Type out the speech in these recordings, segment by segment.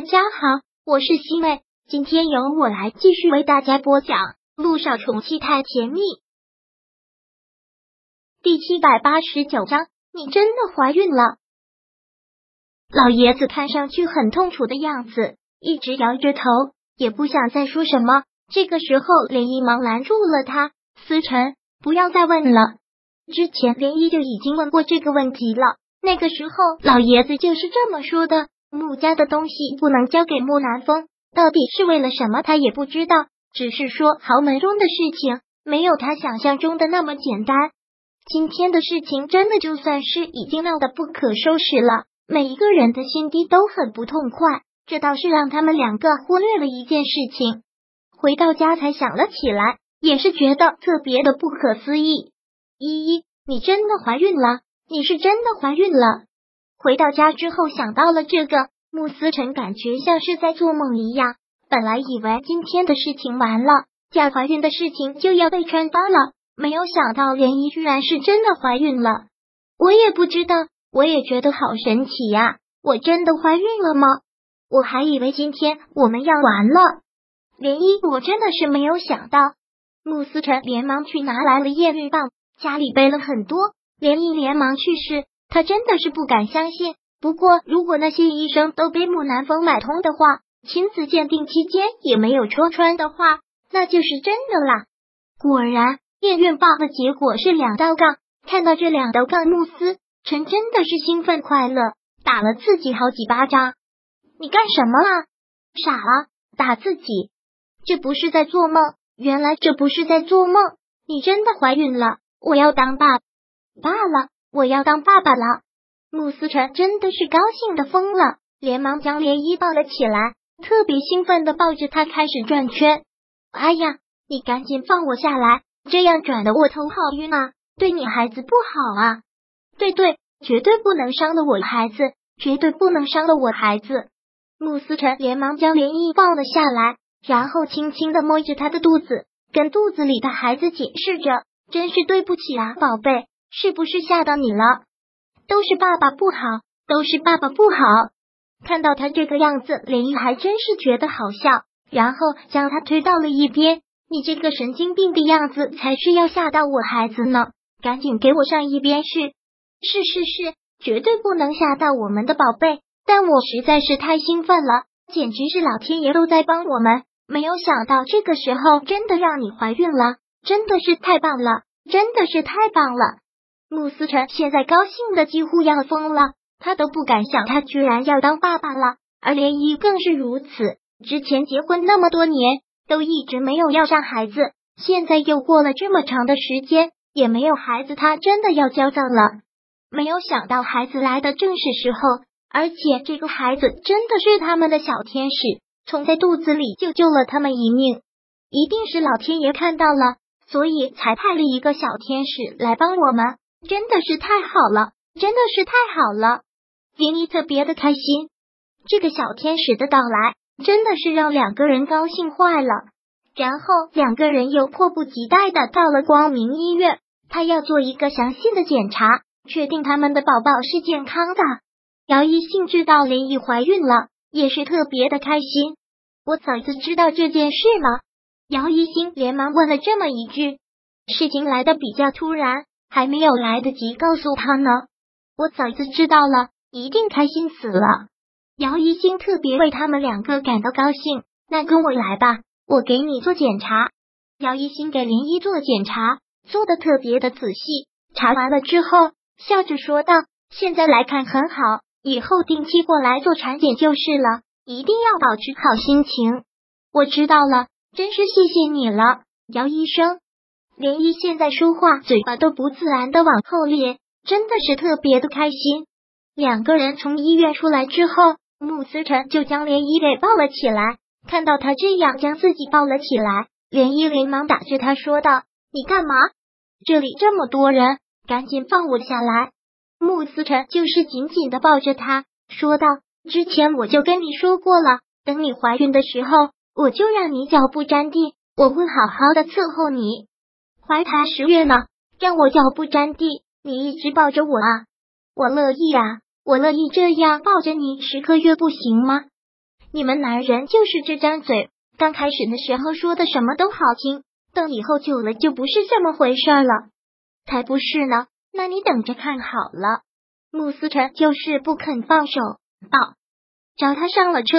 大家好，我是西妹，今天由我来继续为大家播讲《路上宠妻太甜蜜》第七百八十九章。你真的怀孕了？老爷子看上去很痛楚的样子，一直摇着头，也不想再说什么。这个时候，连姨忙拦住了他：“思辰，不要再问了。之前连姨就已经问过这个问题了，那个时候老爷子就是这么说的。”穆家的东西不能交给穆南风，到底是为了什么？他也不知道，只是说豪门中的事情没有他想象中的那么简单。今天的事情真的就算是已经闹得不可收拾了，每一个人的心底都很不痛快。这倒是让他们两个忽略了一件事情，回到家才想了起来，也是觉得特别的不可思议。依依，你真的怀孕了？你是真的怀孕了？回到家之后，想到了这个，穆思辰感觉像是在做梦一样。本来以为今天的事情完了，假怀孕的事情就要被穿帮了，没有想到涟漪居然是真的怀孕了。我也不知道，我也觉得好神奇呀！我真的怀孕了吗？我还以为今天我们要完了。涟漪，我真的是没有想到。穆思辰连忙去拿来了验孕棒，家里备了很多。涟漪连忙去世。他真的是不敢相信。不过，如果那些医生都被木南风买通的话，亲子鉴定期间也没有戳穿的话，那就是真的啦。果然，验孕棒的结果是两道杠。看到这两道杠，慕斯辰真的是兴奋快乐，打了自己好几巴掌。你干什么啦？傻了，打自己？这不是在做梦？原来这不是在做梦。你真的怀孕了？我要当爸爸了。我要当爸爸了，穆思辰真的是高兴的疯了，连忙将涟漪抱了起来，特别兴奋的抱着他开始转圈。哎呀，你赶紧放我下来，这样转的我头好晕啊，对你孩子不好啊！对对，绝对不能伤了我孩子，绝对不能伤了我孩子！穆思辰连忙将涟漪抱了下来，然后轻轻的摸着他的肚子，跟肚子里的孩子解释着：“真是对不起啊，宝贝。”是不是吓到你了？都是爸爸不好，都是爸爸不好。看到他这个样子，连依还真是觉得好笑，然后将他推到了一边。你这个神经病的样子，才是要吓到我孩子呢！赶紧给我上一边去！是是是，绝对不能吓到我们的宝贝。但我实在是太兴奋了，简直是老天爷都在帮我们。没有想到这个时候真的让你怀孕了，真的是太棒了，真的是太棒了！慕思辰现在高兴的几乎要疯了，他都不敢想，他居然要当爸爸了。而涟漪更是如此，之前结婚那么多年，都一直没有要上孩子，现在又过了这么长的时间，也没有孩子，他真的要焦躁了。没有想到孩子来的正是时候，而且这个孩子真的是他们的小天使，从在肚子里就救了他们一命，一定是老天爷看到了，所以才派了一个小天使来帮我们。真的是太好了，真的是太好了！林妮特别的开心，这个小天使的到来真的是让两个人高兴坏了。然后两个人又迫不及待的到了光明医院，他要做一个详细的检查，确定他们的宝宝是健康的。姚一兴知道林毅怀孕了，也是特别的开心。我嫂子知道这件事吗？姚一兴连忙问了这么一句。事情来的比较突然。还没有来得及告诉他呢，我嫂子知道了，一定开心死了。姚一星特别为他们两个感到高兴，那跟我来吧，我给你做检查。姚一星给林一做检查，做的特别的仔细。查完了之后，笑着说道：“现在来看很好，以后定期过来做产检就是了，一定要保持好心情。”我知道了，真是谢谢你了，姚医生。涟漪现在说话嘴巴都不自然的往后咧，真的是特别的开心。两个人从医院出来之后，穆思辰就将涟漪给抱了起来。看到他这样将自己抱了起来，涟漪连忙打着他说道：“你干嘛？这里这么多人，赶紧放我下来。”穆思辰就是紧紧的抱着他，说道：“之前我就跟你说过了，等你怀孕的时候，我就让你脚不沾地，我会好好的伺候你。”怀胎十月呢，让我脚不沾地，你一直抱着我啊！我乐意啊，我乐意这样抱着你十个月，不行吗？你们男人就是这张嘴，刚开始的时候说的什么都好听，等以后久了就不是这么回事了。才不是呢，那你等着看好了。穆思辰就是不肯放手，道：“找他上了车，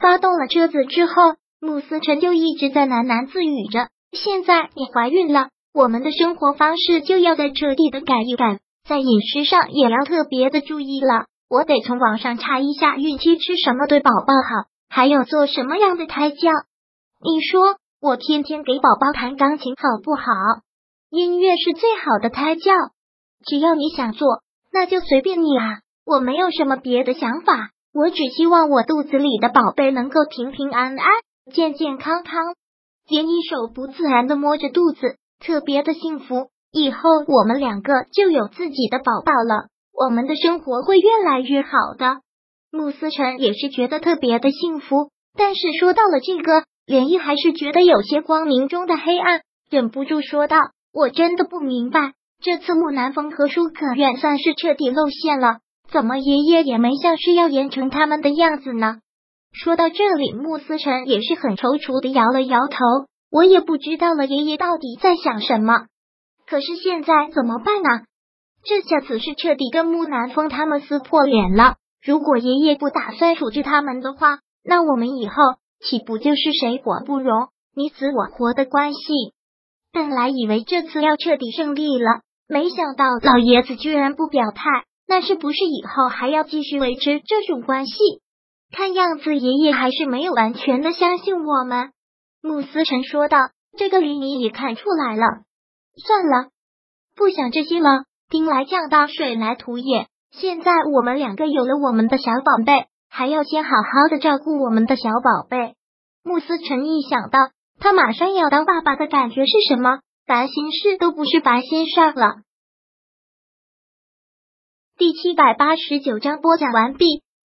发动了车子之后，穆思辰就一直在喃喃自语着：现在你怀孕了，我们的生活方式就要再彻底的改一改，在饮食上也要特别的注意了。我得从网上查一下孕期吃什么对宝宝好，还有做什么样的胎教。你说我天天给宝宝弹钢琴好不好？音乐是最好的胎教，只要你想做。”那就随便你啊，我没有什么别的想法，我只希望我肚子里的宝贝能够平平安安、健健康康。连一手不自然的摸着肚子，特别的幸福。以后我们两个就有自己的宝宝了，我们的生活会越来越好的。穆思辰也是觉得特别的幸福，但是说到了这个，连毅还是觉得有些光明中的黑暗，忍不住说道：“我真的不明白。”这次木南风和舒可愿算是彻底露馅了，怎么爷爷也没像是要严惩他们的样子呢？说到这里，穆思辰也是很踌躇的摇了摇头，我也不知道了，爷爷到底在想什么？可是现在怎么办呢？这下子是彻底跟木南风他们撕破脸了。如果爷爷不打算处置他们的话，那我们以后岂不就是谁活不容，你死我活的关系？本来以为这次要彻底胜利了。没想到老爷子居然不表态，那是不是以后还要继续维持这种关系？看样子爷爷还是没有完全的相信我们。穆思辰说道：“这个李你也看出来了，算了，不想这些了。兵来将挡，水来土掩。现在我们两个有了我们的小宝贝，还要先好好的照顾我们的小宝贝。”穆思辰一想到他马上要当爸爸的感觉是什么？烦心事都不是烦心事了。第七百八十九章播讲完毕。